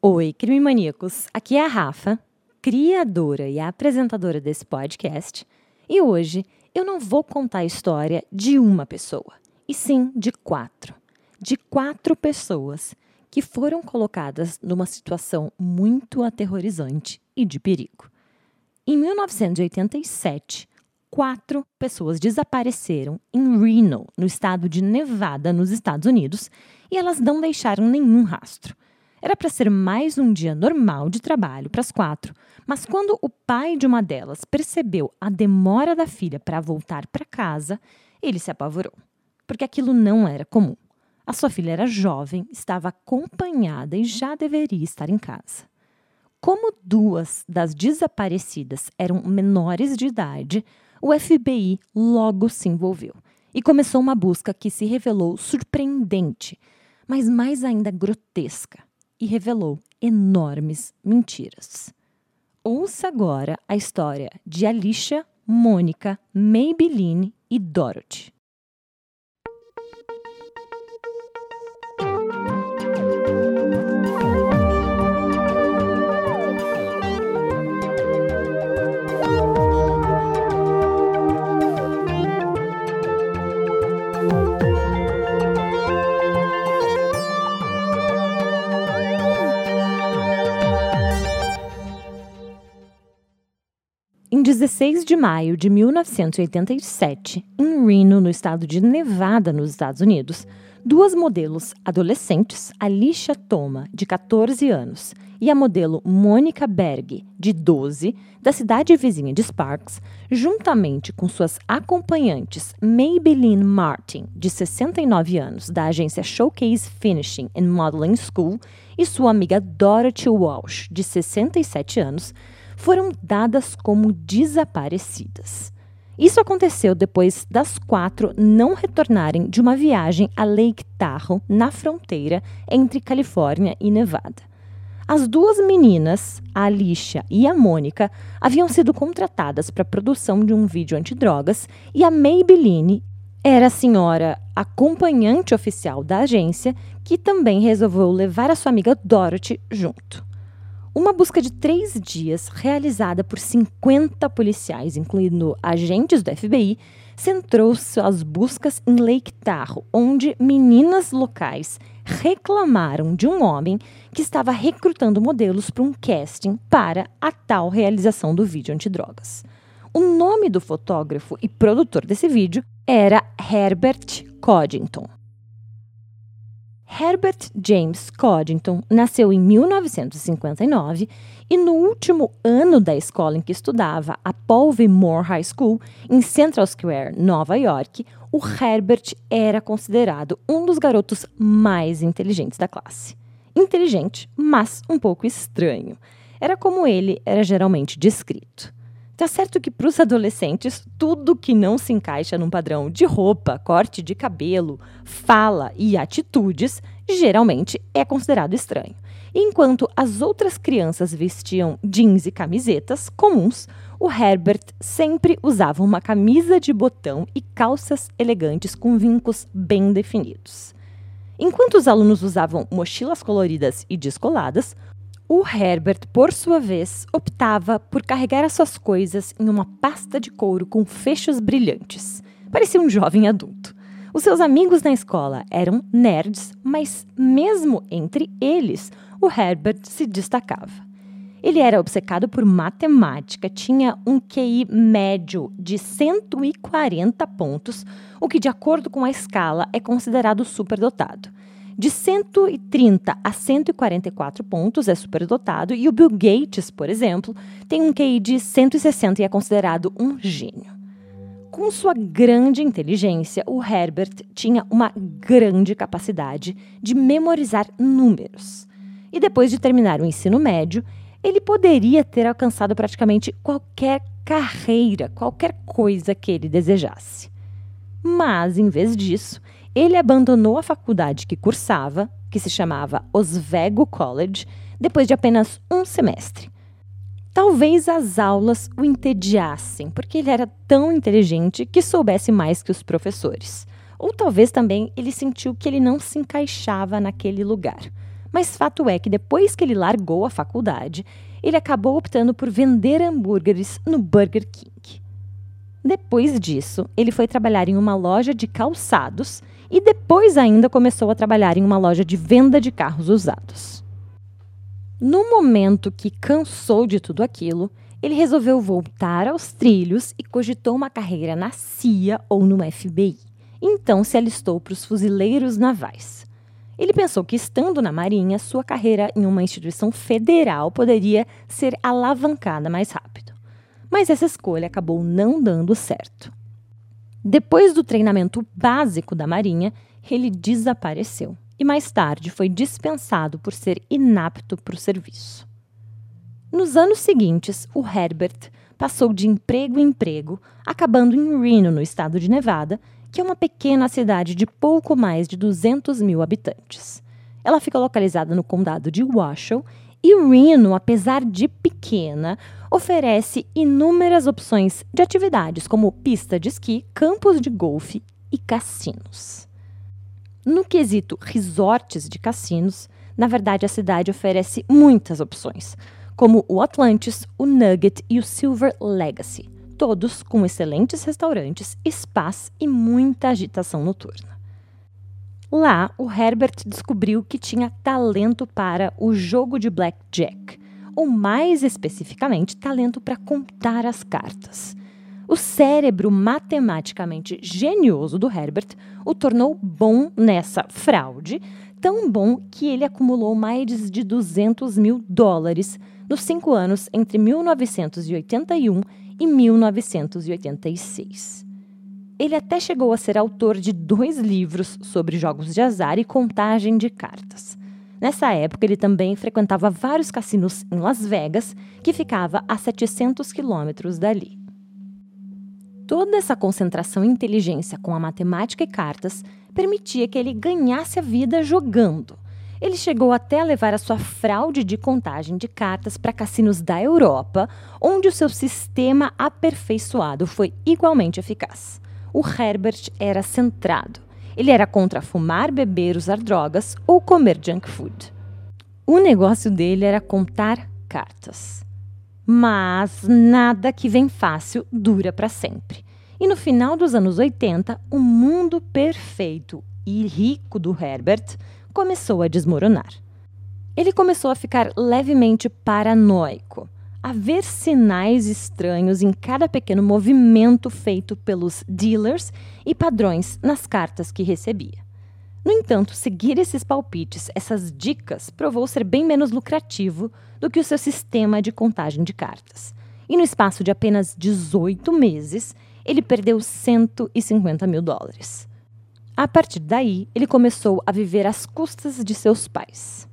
Oi, crime maníacos. Aqui é a Rafa, criadora e apresentadora desse podcast, e hoje eu não vou contar a história de uma pessoa, e sim de quatro. De quatro pessoas que foram colocadas numa situação muito aterrorizante e de perigo. Em 1987, quatro pessoas desapareceram em Reno, no estado de Nevada, nos Estados Unidos, e elas não deixaram nenhum rastro. Era para ser mais um dia normal de trabalho para as quatro, mas quando o pai de uma delas percebeu a demora da filha para voltar para casa, ele se apavorou, porque aquilo não era comum. A sua filha era jovem, estava acompanhada e já deveria estar em casa. Como duas das desaparecidas eram menores de idade, o FBI logo se envolveu e começou uma busca que se revelou surpreendente, mas mais ainda grotesca e revelou enormes mentiras. Ouça agora a história de Alicia, Mônica, Maybelline e Dorothy. 16 de maio de 1987, em Reno, no estado de Nevada, nos Estados Unidos, duas modelos adolescentes, Alicia Toma, de 14 anos, e a modelo Mônica Berg, de 12, da cidade vizinha de Sparks, juntamente com suas acompanhantes Maybelline Martin, de 69 anos, da agência Showcase Finishing and Modeling School, e sua amiga Dorothy Walsh, de 67 anos, foram dadas como desaparecidas. Isso aconteceu depois das quatro não retornarem de uma viagem a Lake Tahoe, na fronteira entre Califórnia e Nevada. As duas meninas, a Alicia e a Mônica, haviam sido contratadas para a produção de um vídeo antidrogas e a Maybelline era a senhora acompanhante oficial da agência que também resolveu levar a sua amiga Dorothy junto. Uma busca de três dias, realizada por 50 policiais, incluindo agentes do FBI, centrou suas buscas em Lake Tahoe, onde meninas locais reclamaram de um homem que estava recrutando modelos para um casting para a tal realização do vídeo antidrogas. O nome do fotógrafo e produtor desse vídeo era Herbert Coddington. Herbert James Coddington nasceu em 1959 e, no último ano da escola em que estudava, a Moore High School, em Central Square, Nova York, o Herbert era considerado um dos garotos mais inteligentes da classe. Inteligente, mas um pouco estranho. Era como ele era geralmente descrito. Tá certo que para os adolescentes, tudo que não se encaixa num padrão de roupa, corte de cabelo, fala e atitudes geralmente é considerado estranho. Enquanto as outras crianças vestiam jeans e camisetas comuns, o Herbert sempre usava uma camisa de botão e calças elegantes com vincos bem definidos. Enquanto os alunos usavam mochilas coloridas e descoladas, o Herbert, por sua vez, optava por carregar as suas coisas em uma pasta de couro com fechos brilhantes. Parecia um jovem adulto. Os seus amigos na escola eram nerds, mas mesmo entre eles, o Herbert se destacava. Ele era obcecado por matemática, tinha um QI médio de 140 pontos, o que, de acordo com a escala, é considerado superdotado. De 130 a 144 pontos é superdotado e o Bill Gates, por exemplo, tem um QI de 160 e é considerado um gênio. Com sua grande inteligência, o Herbert tinha uma grande capacidade de memorizar números. E depois de terminar o ensino médio, ele poderia ter alcançado praticamente qualquer carreira, qualquer coisa que ele desejasse. Mas, em vez disso, ele abandonou a faculdade que cursava, que se chamava Oswego College, depois de apenas um semestre. Talvez as aulas o entediassem, porque ele era tão inteligente que soubesse mais que os professores. Ou talvez também ele sentiu que ele não se encaixava naquele lugar. Mas fato é que depois que ele largou a faculdade, ele acabou optando por vender hambúrgueres no Burger King. Depois disso, ele foi trabalhar em uma loja de calçados e depois ainda começou a trabalhar em uma loja de venda de carros usados. No momento que cansou de tudo aquilo, ele resolveu voltar aos trilhos e cogitou uma carreira na CIA ou no FBI. Então se alistou para os fuzileiros navais. Ele pensou que, estando na Marinha, sua carreira em uma instituição federal poderia ser alavancada mais rápido. Mas essa escolha acabou não dando certo. Depois do treinamento básico da Marinha, ele desapareceu e mais tarde foi dispensado por ser inapto para o serviço. Nos anos seguintes, o Herbert passou de emprego em emprego, acabando em Reno, no estado de Nevada, que é uma pequena cidade de pouco mais de 200 mil habitantes. Ela fica localizada no condado de Washoe e Reno, apesar de pequena, oferece inúmeras opções de atividades como pista de esqui, campos de golfe e cassinos. No quesito resorts de cassinos, na verdade a cidade oferece muitas opções, como o Atlantis, o Nugget e o Silver Legacy todos com excelentes restaurantes, spas e muita agitação noturna. Lá, o Herbert descobriu que tinha talento para o jogo de blackjack, ou mais especificamente, talento para contar as cartas. O cérebro matematicamente genioso do Herbert o tornou bom nessa fraude, tão bom que ele acumulou mais de 200 mil dólares nos cinco anos entre 1981 e 1986. Ele até chegou a ser autor de dois livros sobre jogos de azar e contagem de cartas. Nessa época, ele também frequentava vários cassinos em Las Vegas, que ficava a 700 quilômetros dali. Toda essa concentração em inteligência com a matemática e cartas permitia que ele ganhasse a vida jogando ele chegou até a levar a sua fraude de contagem de cartas para cassinos da Europa, onde o seu sistema aperfeiçoado foi igualmente eficaz. O Herbert era centrado. Ele era contra fumar, beber, usar drogas ou comer junk food. O negócio dele era contar cartas. Mas nada que vem fácil dura para sempre. E no final dos anos 80, o mundo perfeito e rico do Herbert começou a desmoronar. Ele começou a ficar levemente paranoico, a ver sinais estranhos em cada pequeno movimento feito pelos dealers e padrões nas cartas que recebia. No entanto, seguir esses palpites, essas dicas, provou ser bem menos lucrativo do que o seu sistema de contagem de cartas. E no espaço de apenas 18 meses, ele perdeu 150 mil dólares. A partir daí, ele começou a viver às custas de seus pais.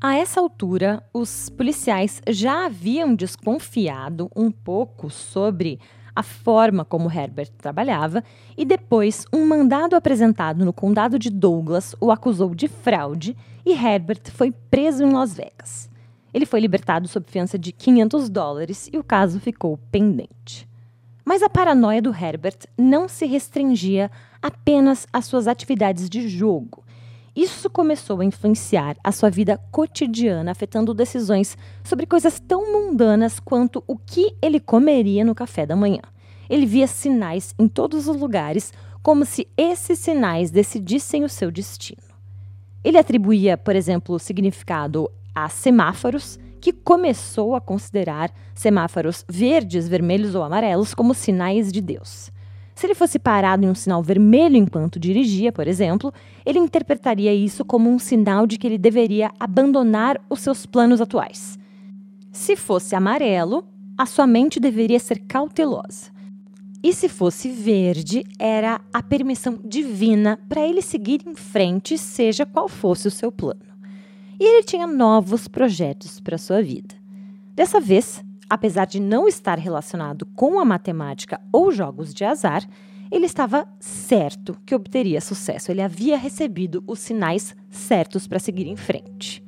A essa altura, os policiais já haviam desconfiado um pouco sobre a forma como Herbert trabalhava e depois um mandado apresentado no condado de Douglas o acusou de fraude e Herbert foi preso em Las Vegas. Ele foi libertado sob fiança de 500 dólares e o caso ficou pendente. Mas a paranoia do Herbert não se restringia apenas às suas atividades de jogo. Isso começou a influenciar a sua vida cotidiana, afetando decisões sobre coisas tão mundanas quanto o que ele comeria no café da manhã. Ele via sinais em todos os lugares, como se esses sinais decidissem o seu destino. Ele atribuía, por exemplo, significado a semáforos que começou a considerar semáforos verdes, vermelhos ou amarelos como sinais de Deus. Se ele fosse parado em um sinal vermelho enquanto dirigia, por exemplo, ele interpretaria isso como um sinal de que ele deveria abandonar os seus planos atuais. Se fosse amarelo, a sua mente deveria ser cautelosa. E se fosse verde, era a permissão divina para ele seguir em frente, seja qual fosse o seu plano e ele tinha novos projetos para sua vida. Dessa vez, apesar de não estar relacionado com a matemática ou jogos de azar, ele estava certo que obteria sucesso. Ele havia recebido os sinais certos para seguir em frente.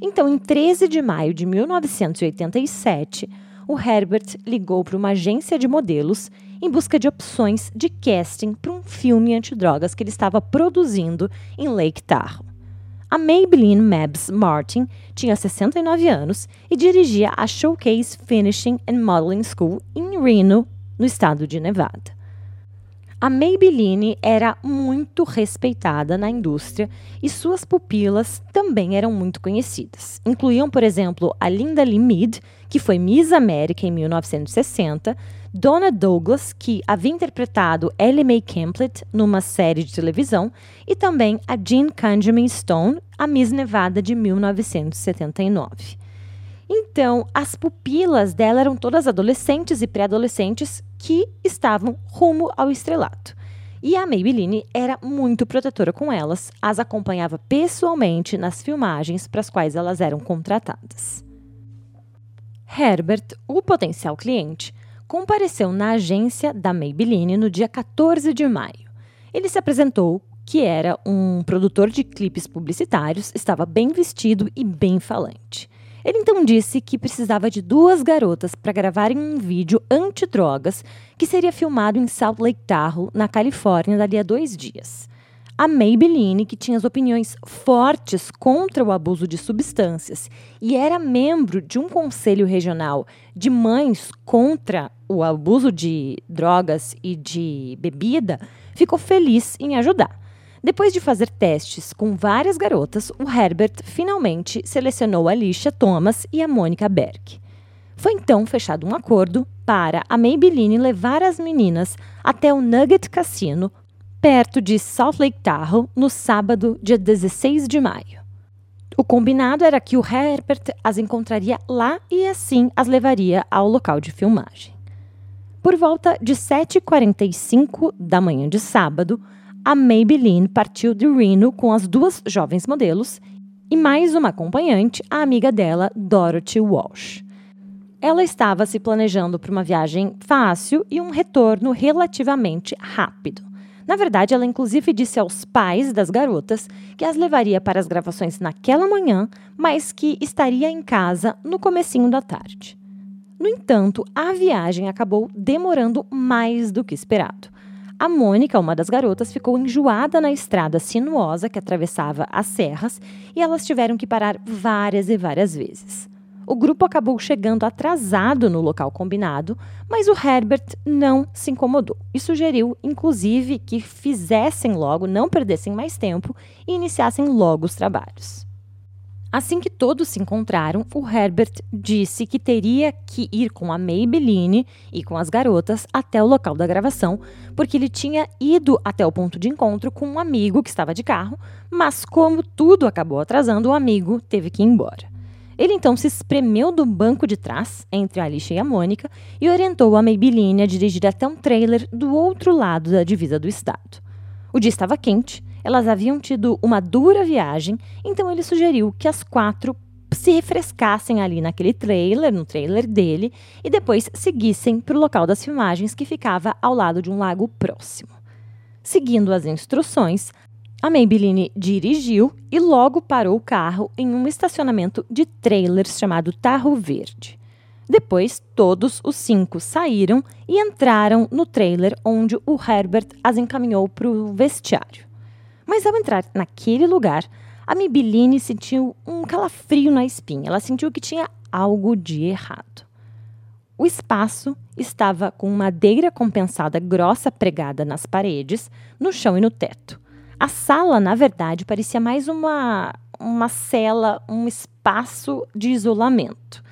Então, em 13 de maio de 1987, o Herbert ligou para uma agência de modelos em busca de opções de casting para um filme antidrogas que ele estava produzindo em Lake Tahoe. A Maybelline Mabs Martin tinha 69 anos e dirigia a Showcase Finishing and Modeling School em Reno, no estado de Nevada. A Maybelline era muito respeitada na indústria e suas pupilas também eram muito conhecidas. Incluíam, por exemplo, a Linda Lee Mead, que foi Miss América em 1960, Donna Douglas, que havia interpretado Ellie Mae Campbell numa série de televisão, e também a Jean Conjamin Stone, a Miss Nevada de 1979. Então, as pupilas dela eram todas adolescentes e pré-adolescentes que estavam rumo ao estrelato. E a Maybelline era muito protetora com elas, as acompanhava pessoalmente nas filmagens para as quais elas eram contratadas. Herbert, o potencial cliente, compareceu na agência da Maybelline no dia 14 de maio. Ele se apresentou que era um produtor de clipes publicitários, estava bem vestido e bem falante. Ele então disse que precisava de duas garotas para gravarem um vídeo anti-drogas que seria filmado em Salt Lake Tahoe, na Califórnia, dali a dois dias a Maybelline, que tinha as opiniões fortes contra o abuso de substâncias e era membro de um conselho regional de mães contra o abuso de drogas e de bebida, ficou feliz em ajudar. Depois de fazer testes com várias garotas, o Herbert finalmente selecionou a Alicia Thomas e a Mônica Berg. Foi então fechado um acordo para a Maybelline levar as meninas até o Nugget Cassino perto de Salt Lake Tahoe, no sábado, dia 16 de maio. O combinado era que o Herbert as encontraria lá e assim as levaria ao local de filmagem. Por volta de 7h45 da manhã de sábado, a Maybelline partiu de Reno com as duas jovens modelos e mais uma acompanhante, a amiga dela, Dorothy Walsh. Ela estava se planejando para uma viagem fácil e um retorno relativamente rápido. Na verdade, ela inclusive disse aos pais das garotas que as levaria para as gravações naquela manhã, mas que estaria em casa no comecinho da tarde. No entanto, a viagem acabou demorando mais do que esperado. A Mônica, uma das garotas, ficou enjoada na estrada sinuosa que atravessava as serras e elas tiveram que parar várias e várias vezes. O grupo acabou chegando atrasado no local combinado, mas o Herbert não se incomodou e sugeriu, inclusive, que fizessem logo, não perdessem mais tempo e iniciassem logo os trabalhos. Assim que todos se encontraram, o Herbert disse que teria que ir com a Maybelline e com as garotas até o local da gravação, porque ele tinha ido até o ponto de encontro com um amigo que estava de carro, mas como tudo acabou atrasando, o amigo teve que ir embora. Ele então se espremeu do banco de trás, entre a Alicia e a Mônica, e orientou a Maybelline a dirigir até um trailer do outro lado da divisa do estado. O dia estava quente, elas haviam tido uma dura viagem, então ele sugeriu que as quatro se refrescassem ali naquele trailer, no trailer dele, e depois seguissem para o local das filmagens que ficava ao lado de um lago próximo. Seguindo as instruções, a Maybelline dirigiu e logo parou o carro em um estacionamento de trailers chamado Tarro Verde. Depois, todos os cinco saíram e entraram no trailer onde o Herbert as encaminhou para o vestiário. Mas ao entrar naquele lugar, a Maybelline sentiu um calafrio na espinha. Ela sentiu que tinha algo de errado. O espaço estava com madeira compensada grossa pregada nas paredes, no chão e no teto. A sala, na verdade, parecia mais uma, uma cela, um espaço de isolamento.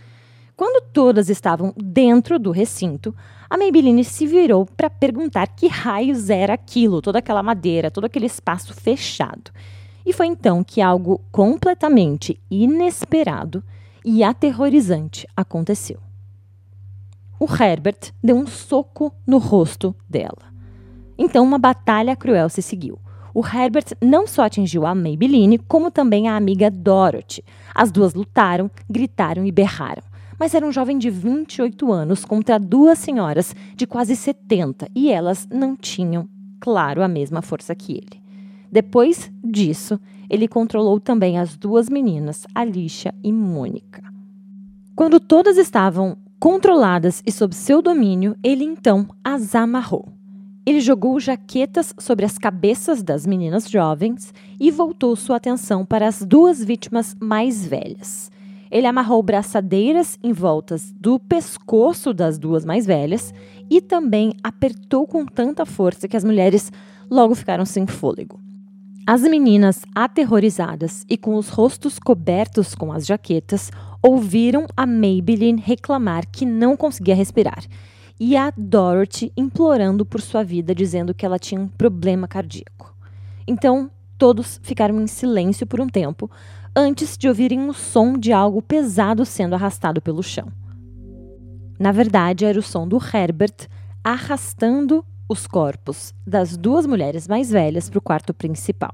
Quando todas estavam dentro do recinto, a Maybelline se virou para perguntar que raios era aquilo, toda aquela madeira, todo aquele espaço fechado. E foi então que algo completamente inesperado e aterrorizante aconteceu. O Herbert deu um soco no rosto dela. Então uma batalha cruel se seguiu o Herbert não só atingiu a Maybelline, como também a amiga Dorothy. As duas lutaram, gritaram e berraram. Mas era um jovem de 28 anos contra duas senhoras de quase 70 e elas não tinham, claro, a mesma força que ele. Depois disso, ele controlou também as duas meninas, Alicia e Mônica. Quando todas estavam controladas e sob seu domínio, ele então as amarrou. Ele jogou jaquetas sobre as cabeças das meninas jovens e voltou sua atenção para as duas vítimas mais velhas. Ele amarrou braçadeiras em voltas do pescoço das duas mais velhas e também apertou com tanta força que as mulheres logo ficaram sem fôlego. As meninas, aterrorizadas e com os rostos cobertos com as jaquetas, ouviram a Maybelline reclamar que não conseguia respirar e a Dorothy implorando por sua vida, dizendo que ela tinha um problema cardíaco. Então, todos ficaram em silêncio por um tempo, antes de ouvirem o som de algo pesado sendo arrastado pelo chão. Na verdade, era o som do Herbert arrastando os corpos das duas mulheres mais velhas para o quarto principal.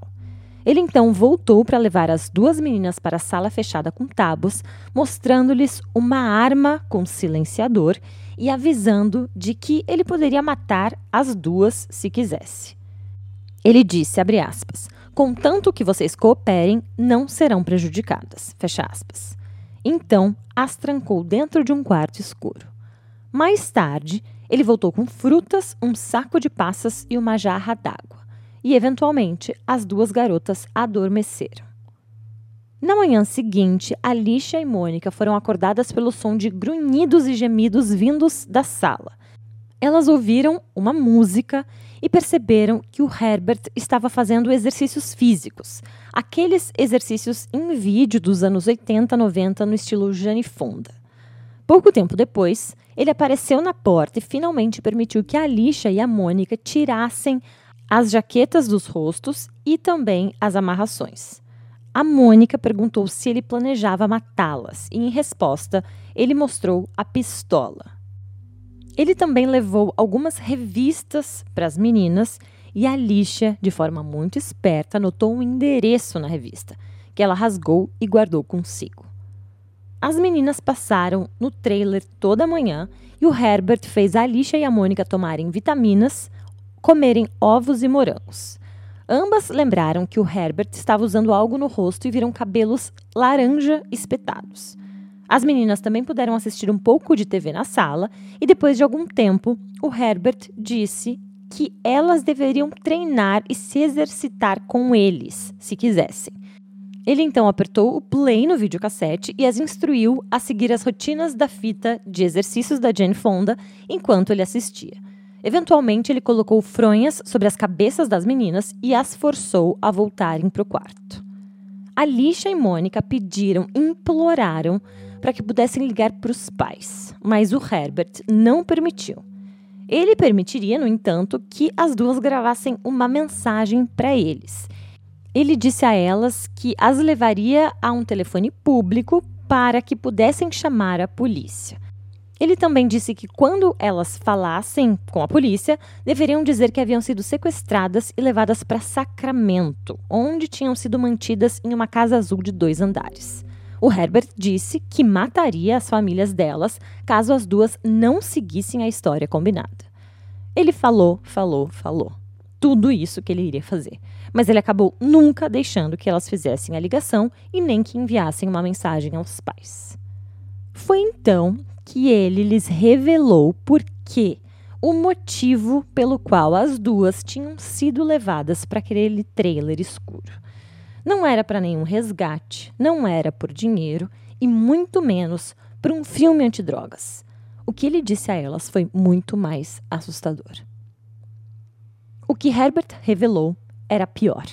Ele então voltou para levar as duas meninas para a sala fechada com tábuas, mostrando-lhes uma arma com silenciador e avisando de que ele poderia matar as duas se quisesse. Ele disse, abre aspas, contanto que vocês cooperem, não serão prejudicadas, fecha aspas. Então, as trancou dentro de um quarto escuro. Mais tarde, ele voltou com frutas, um saco de passas e uma jarra d'água e, eventualmente, as duas garotas adormeceram. Na manhã seguinte, Alicia e Mônica foram acordadas pelo som de grunhidos e gemidos vindos da sala. Elas ouviram uma música e perceberam que o Herbert estava fazendo exercícios físicos, aqueles exercícios em vídeo dos anos 80, 90 no estilo Jane Fonda. Pouco tempo depois, ele apareceu na porta e finalmente permitiu que a Alicia e a Mônica tirassem as jaquetas dos rostos e também as amarrações. A Mônica perguntou se ele planejava matá-las e, em resposta, ele mostrou a pistola. Ele também levou algumas revistas para as meninas e a Alicia, de forma muito esperta, anotou um endereço na revista, que ela rasgou e guardou consigo. As meninas passaram no trailer toda manhã e o Herbert fez a Alicia e a Mônica tomarem vitaminas, comerem ovos e morangos. Ambas lembraram que o Herbert estava usando algo no rosto e viram cabelos laranja espetados. As meninas também puderam assistir um pouco de TV na sala e depois de algum tempo, o Herbert disse que elas deveriam treinar e se exercitar com eles, se quisessem. Ele então apertou o play no videocassete e as instruiu a seguir as rotinas da fita de exercícios da Jane Fonda enquanto ele assistia. Eventualmente, ele colocou fronhas sobre as cabeças das meninas e as forçou a voltarem para o quarto. Alicia e Mônica pediram, imploraram para que pudessem ligar para os pais, mas o Herbert não permitiu. Ele permitiria, no entanto, que as duas gravassem uma mensagem para eles. Ele disse a elas que as levaria a um telefone público para que pudessem chamar a polícia. Ele também disse que quando elas falassem com a polícia, deveriam dizer que haviam sido sequestradas e levadas para Sacramento, onde tinham sido mantidas em uma casa azul de dois andares. O Herbert disse que mataria as famílias delas caso as duas não seguissem a história combinada. Ele falou, falou, falou. Tudo isso que ele iria fazer. Mas ele acabou nunca deixando que elas fizessem a ligação e nem que enviassem uma mensagem aos pais. Foi então que ele lhes revelou por que o motivo pelo qual as duas tinham sido levadas para aquele trailer escuro. Não era para nenhum resgate, não era por dinheiro e muito menos para um filme antidrogas. O que ele disse a elas foi muito mais assustador. O que Herbert revelou era pior.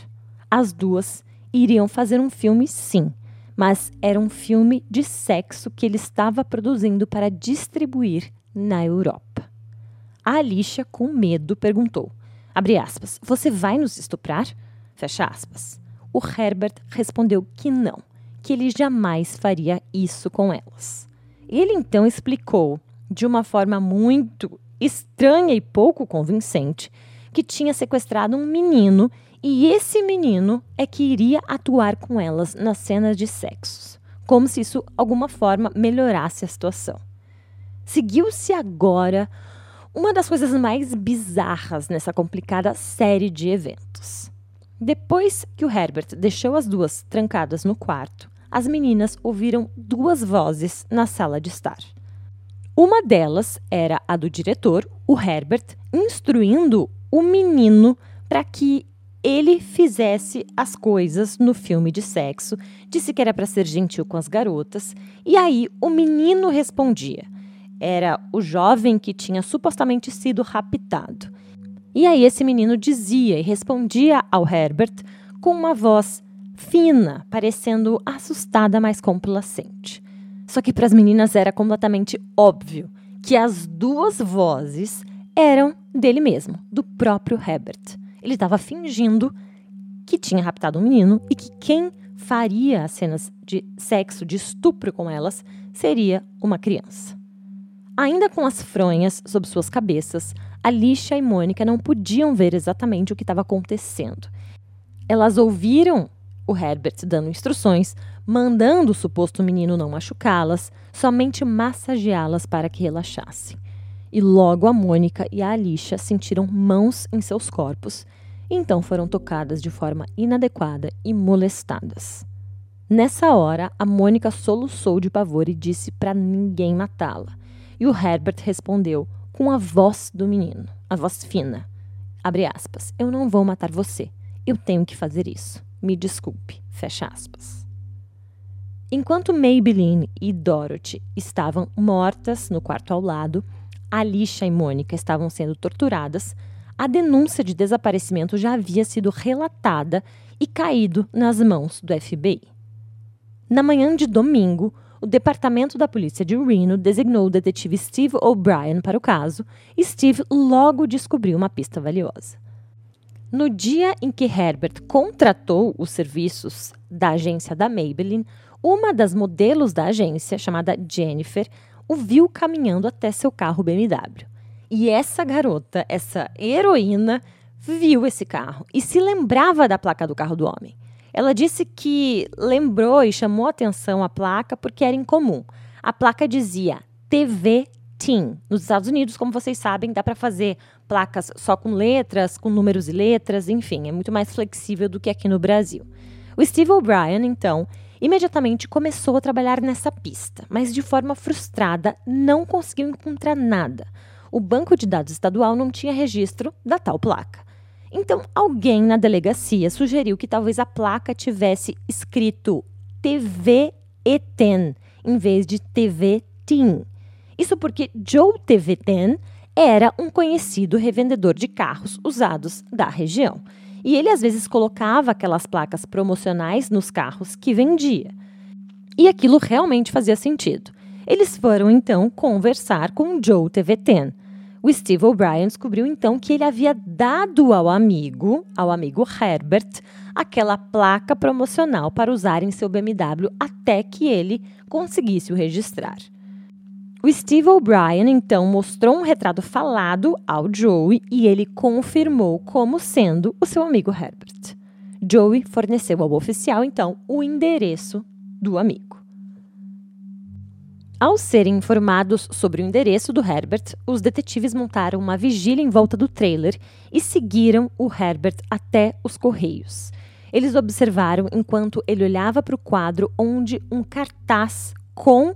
As duas iriam fazer um filme, sim, mas era um filme de sexo que ele estava produzindo para distribuir na Europa. A Alicia, com medo, perguntou: aspas, você vai nos estuprar? Fecha aspas. O Herbert respondeu que não, que ele jamais faria isso com elas. Ele então explicou, de uma forma muito estranha e pouco convincente, que tinha sequestrado um menino e esse menino é que iria atuar com elas nas cenas de sexos, como se isso, alguma forma, melhorasse a situação. Seguiu-se agora uma das coisas mais bizarras nessa complicada série de eventos. Depois que o Herbert deixou as duas trancadas no quarto, as meninas ouviram duas vozes na sala de estar. Uma delas era a do diretor, o Herbert, instruindo o menino para que ele fizesse as coisas no filme de sexo, disse que era para ser gentil com as garotas, e aí o menino respondia. Era o jovem que tinha supostamente sido raptado. E aí esse menino dizia e respondia ao Herbert com uma voz fina, parecendo assustada, mas complacente. Só que para as meninas era completamente óbvio que as duas vozes eram dele mesmo, do próprio Herbert. Ele estava fingindo que tinha raptado um menino e que quem faria as cenas de sexo, de estupro com elas, seria uma criança. Ainda com as fronhas sob suas cabeças, Alicia e Mônica não podiam ver exatamente o que estava acontecendo. Elas ouviram o Herbert dando instruções, mandando o suposto menino não machucá-las, somente massageá-las para que relaxassem. E logo a Mônica e a Alicia sentiram mãos em seus corpos, então foram tocadas de forma inadequada e molestadas. Nessa hora, a Mônica soluçou de pavor e disse para ninguém matá-la. E o Herbert respondeu com a voz do menino, a voz fina. Abre aspas. Eu não vou matar você. Eu tenho que fazer isso. Me desculpe. Fecha aspas. Enquanto Maybelline e Dorothy estavam mortas no quarto ao lado, Alicia e Mônica estavam sendo torturadas, a denúncia de desaparecimento já havia sido relatada e caído nas mãos do FBI. Na manhã de domingo, o Departamento da Polícia de Reno designou o detetive Steve O'Brien para o caso e Steve logo descobriu uma pista valiosa. No dia em que Herbert contratou os serviços da agência da Maybelline, uma das modelos da agência, chamada Jennifer, o viu caminhando até seu carro BMW. E essa garota, essa heroína, viu esse carro e se lembrava da placa do carro do homem. Ela disse que lembrou e chamou atenção a placa porque era incomum. A placa dizia TV Teen. Nos Estados Unidos, como vocês sabem, dá para fazer placas só com letras, com números e letras, enfim, é muito mais flexível do que aqui no Brasil. O Steve O'Brien, então, imediatamente começou a trabalhar nessa pista, mas de forma frustrada não conseguiu encontrar nada. O banco de dados estadual não tinha registro da tal placa. Então, alguém na delegacia sugeriu que talvez a placa tivesse escrito TV Eten em vez de TV Teen. Isso porque Joe TV Ten era um conhecido revendedor de carros usados da região. E ele às vezes colocava aquelas placas promocionais nos carros que vendia. E aquilo realmente fazia sentido. Eles foram então conversar com Joe TV Ten. O Steve O'Brien descobriu então que ele havia dado ao amigo, ao amigo Herbert, aquela placa promocional para usar em seu BMW até que ele conseguisse o registrar. O Steve O'Brien então mostrou um retrato falado ao Joey e ele confirmou como sendo o seu amigo Herbert. Joey forneceu ao oficial então o endereço do amigo. Ao serem informados sobre o endereço do Herbert, os detetives montaram uma vigília em volta do trailer e seguiram o Herbert até os correios. Eles observaram enquanto ele olhava para o quadro onde um cartaz com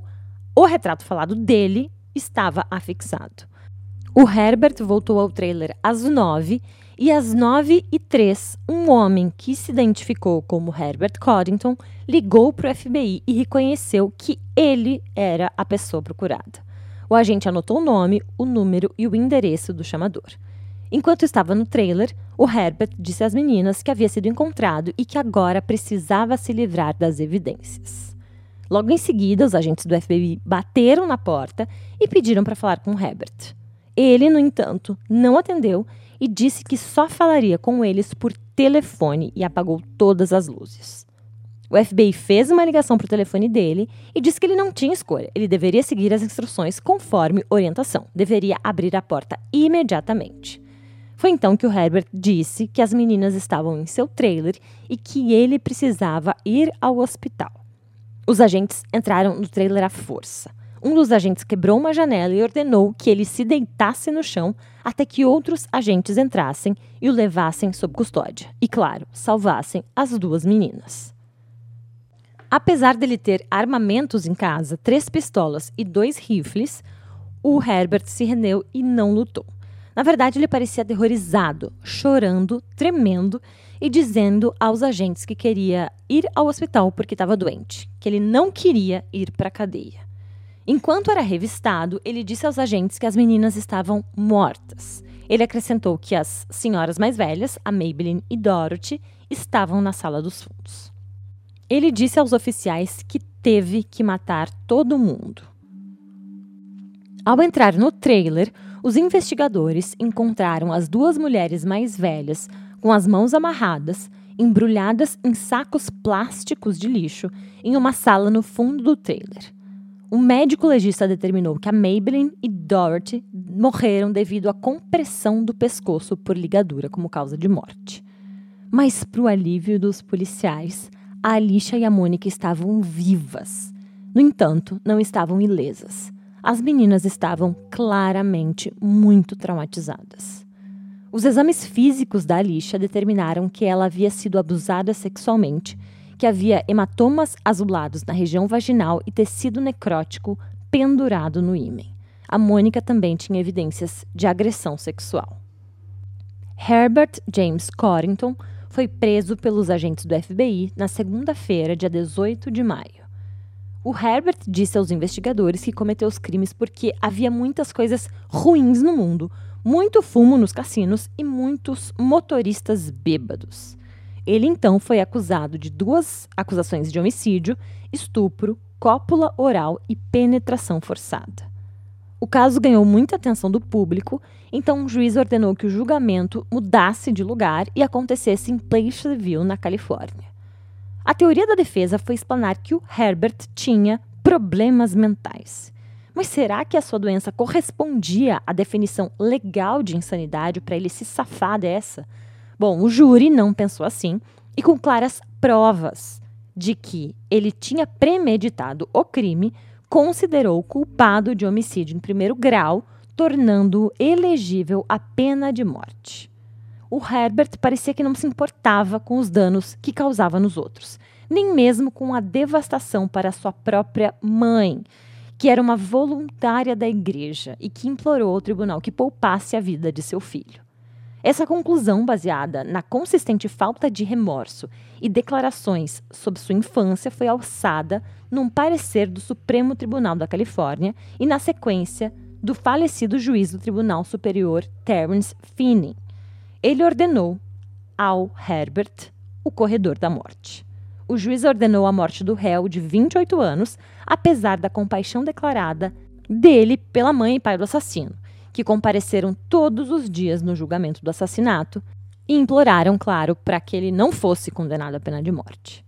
o retrato falado dele estava afixado. O Herbert voltou ao trailer às nove e às nove e três, um homem que se identificou como Herbert Coddington ligou para o FBI e reconheceu que ele era a pessoa procurada. O agente anotou o nome, o número e o endereço do chamador. Enquanto estava no trailer, o Herbert disse às meninas que havia sido encontrado e que agora precisava se livrar das evidências. Logo em seguida, os agentes do FBI bateram na porta e pediram para falar com Herbert. Ele, no entanto, não atendeu e disse que só falaria com eles por telefone e apagou todas as luzes. O FBI fez uma ligação para o telefone dele e disse que ele não tinha escolha. Ele deveria seguir as instruções conforme orientação. Deveria abrir a porta imediatamente. Foi então que o Herbert disse que as meninas estavam em seu trailer e que ele precisava ir ao hospital. Os agentes entraram no trailer à força. Um dos agentes quebrou uma janela e ordenou que ele se deitasse no chão até que outros agentes entrassem e o levassem sob custódia. E, claro, salvassem as duas meninas. Apesar dele ter armamentos em casa, três pistolas e dois rifles, o Herbert se rendeu e não lutou. Na verdade, ele parecia aterrorizado, chorando, tremendo e dizendo aos agentes que queria ir ao hospital porque estava doente, que ele não queria ir para a cadeia. Enquanto era revistado, ele disse aos agentes que as meninas estavam mortas. Ele acrescentou que as senhoras mais velhas, a Maybelline e Dorothy, estavam na sala dos fundos. Ele disse aos oficiais que teve que matar todo mundo. Ao entrar no trailer, os investigadores encontraram as duas mulheres mais velhas com as mãos amarradas, embrulhadas em sacos plásticos de lixo, em uma sala no fundo do trailer. O médico legista determinou que a Maybelline e Dorothy morreram devido à compressão do pescoço por ligadura como causa de morte. Mas, para o alívio dos policiais, a Alicia e a Mônica estavam vivas. No entanto, não estavam ilesas. As meninas estavam claramente muito traumatizadas. Os exames físicos da Alicia determinaram que ela havia sido abusada sexualmente, que havia hematomas azulados na região vaginal e tecido necrótico pendurado no ímen. A Mônica também tinha evidências de agressão sexual. Herbert James Corrington foi preso pelos agentes do FBI na segunda-feira, dia 18 de maio. O Herbert disse aos investigadores que cometeu os crimes porque havia muitas coisas ruins no mundo, muito fumo nos cassinos e muitos motoristas bêbados. Ele então foi acusado de duas acusações de homicídio, estupro, cópula oral e penetração forçada. O caso ganhou muita atenção do público, então um juiz ordenou que o julgamento mudasse de lugar e acontecesse em Placerville, na Califórnia. A teoria da defesa foi explanar que o Herbert tinha problemas mentais. Mas será que a sua doença correspondia à definição legal de insanidade para ele se safar dessa? Bom, o júri não pensou assim e, com claras provas de que ele tinha premeditado o crime, considerou culpado de homicídio em primeiro grau, tornando-o elegível à pena de morte. O Herbert parecia que não se importava com os danos que causava nos outros, nem mesmo com a devastação para sua própria mãe, que era uma voluntária da igreja e que implorou ao tribunal que poupasse a vida de seu filho. Essa conclusão, baseada na consistente falta de remorso e declarações sobre sua infância, foi alçada num parecer do Supremo Tribunal da Califórnia e, na sequência, do falecido juiz do Tribunal Superior Terence Finney. Ele ordenou ao Herbert o corredor da morte. O juiz ordenou a morte do réu de 28 anos, apesar da compaixão declarada dele pela mãe e pai do assassino, que compareceram todos os dias no julgamento do assassinato e imploraram, claro, para que ele não fosse condenado à pena de morte.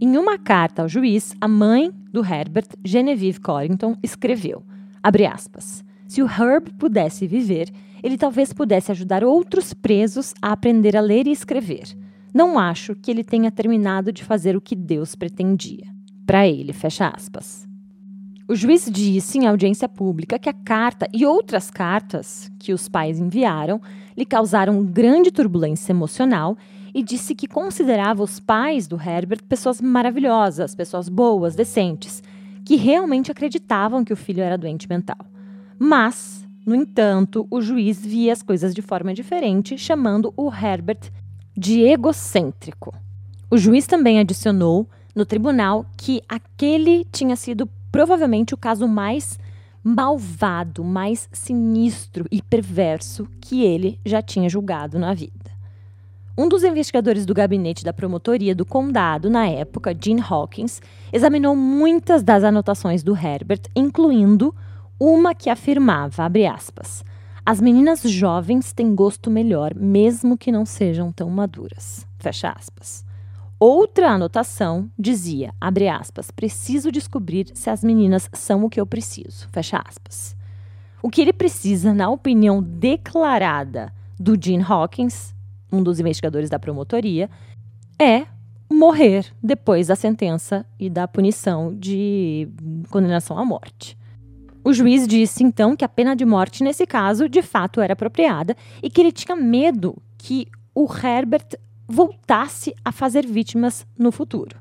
Em uma carta ao juiz, a mãe do Herbert, Genevieve Corrington, escreveu, aspas, se o Herb pudesse viver, ele talvez pudesse ajudar outros presos a aprender a ler e escrever. Não acho que ele tenha terminado de fazer o que Deus pretendia. Para ele, fecha aspas. O juiz disse em audiência pública que a carta e outras cartas que os pais enviaram lhe causaram grande turbulência emocional e disse que considerava os pais do Herbert pessoas maravilhosas, pessoas boas, decentes, que realmente acreditavam que o filho era doente mental. Mas, no entanto, o juiz via as coisas de forma diferente, chamando o Herbert de egocêntrico. O juiz também adicionou no tribunal que aquele tinha sido provavelmente o caso mais malvado, mais sinistro e perverso que ele já tinha julgado na vida. Um dos investigadores do gabinete da promotoria do condado na época, Gene Hawkins, examinou muitas das anotações do Herbert, incluindo uma que afirmava, aspas, as meninas jovens têm gosto melhor, mesmo que não sejam tão maduras. Fecha aspas. Outra anotação dizia, abre aspas, preciso descobrir se as meninas são o que eu preciso. Fecha aspas. O que ele precisa, na opinião declarada do Gene Hawkins, um dos investigadores da promotoria, é morrer depois da sentença e da punição de condenação à morte. O juiz disse então que a pena de morte nesse caso de fato era apropriada e que ele tinha medo que o Herbert voltasse a fazer vítimas no futuro.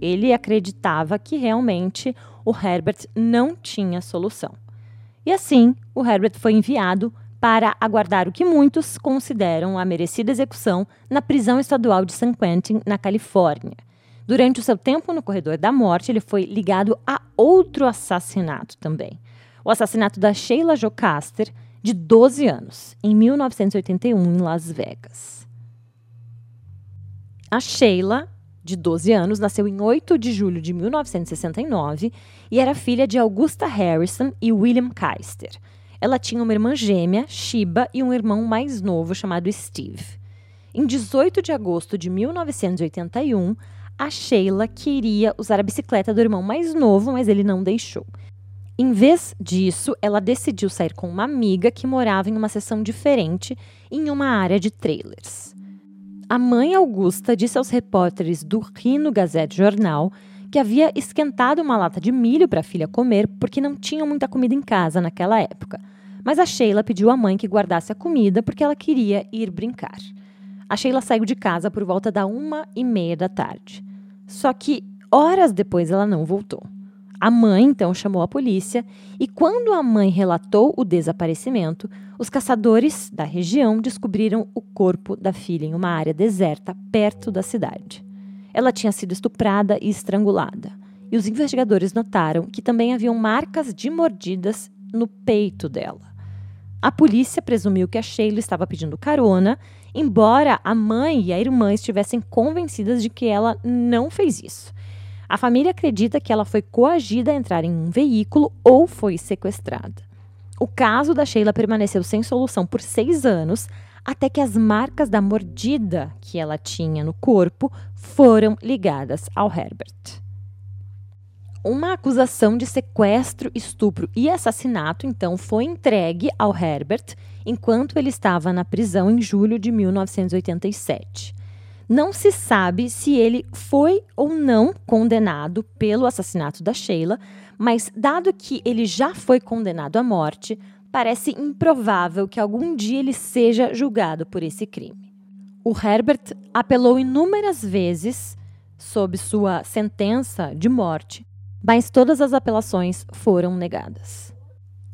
Ele acreditava que realmente o Herbert não tinha solução. E assim, o Herbert foi enviado para aguardar o que muitos consideram a merecida execução na prisão estadual de San Quentin, na Califórnia. Durante o seu tempo no corredor da morte, ele foi ligado a outro assassinato também. O assassinato da Sheila Jocaster, de 12 anos, em 1981, em Las Vegas. A Sheila, de 12 anos, nasceu em 8 de julho de 1969 e era filha de Augusta Harrison e William Keister. Ela tinha uma irmã gêmea, Shiba, e um irmão mais novo chamado Steve. Em 18 de agosto de 1981, a Sheila queria usar a bicicleta do irmão mais novo, mas ele não deixou. Em vez disso, ela decidiu sair com uma amiga que morava em uma seção diferente em uma área de trailers. A mãe Augusta disse aos repórteres do Rino Gazette Jornal que havia esquentado uma lata de milho para a filha comer porque não tinham muita comida em casa naquela época. Mas a Sheila pediu à mãe que guardasse a comida porque ela queria ir brincar. A Sheila saiu de casa por volta da uma e meia da tarde. Só que horas depois ela não voltou. A mãe então chamou a polícia e, quando a mãe relatou o desaparecimento, os caçadores da região descobriram o corpo da filha em uma área deserta perto da cidade. Ela tinha sido estuprada e estrangulada, e os investigadores notaram que também haviam marcas de mordidas no peito dela. A polícia presumiu que a Sheila estava pedindo carona, embora a mãe e a irmã estivessem convencidas de que ela não fez isso. A família acredita que ela foi coagida a entrar em um veículo ou foi sequestrada. O caso da Sheila permaneceu sem solução por seis anos, até que as marcas da mordida que ela tinha no corpo foram ligadas ao Herbert. Uma acusação de sequestro, estupro e assassinato, então, foi entregue ao Herbert enquanto ele estava na prisão em julho de 1987. Não se sabe se ele foi ou não condenado pelo assassinato da Sheila, mas dado que ele já foi condenado à morte, parece improvável que algum dia ele seja julgado por esse crime. O Herbert apelou inúmeras vezes sob sua sentença de morte mas todas as apelações foram negadas.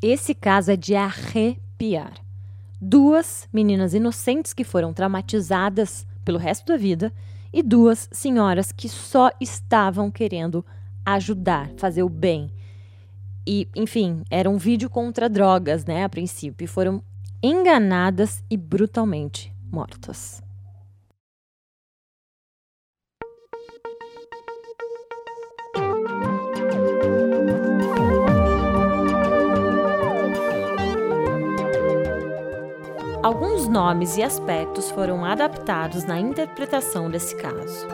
Esse caso é de arrepiar. Duas meninas inocentes que foram traumatizadas pelo resto da vida e duas senhoras que só estavam querendo ajudar, fazer o bem. E, enfim, era um vídeo contra drogas, né, a princípio, e foram enganadas e brutalmente mortas. Alguns nomes e aspectos foram adaptados na interpretação desse caso.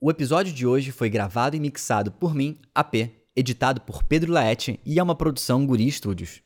O episódio de hoje foi gravado e mixado por mim, AP, editado por Pedro Laete e é uma produção Guri Studios.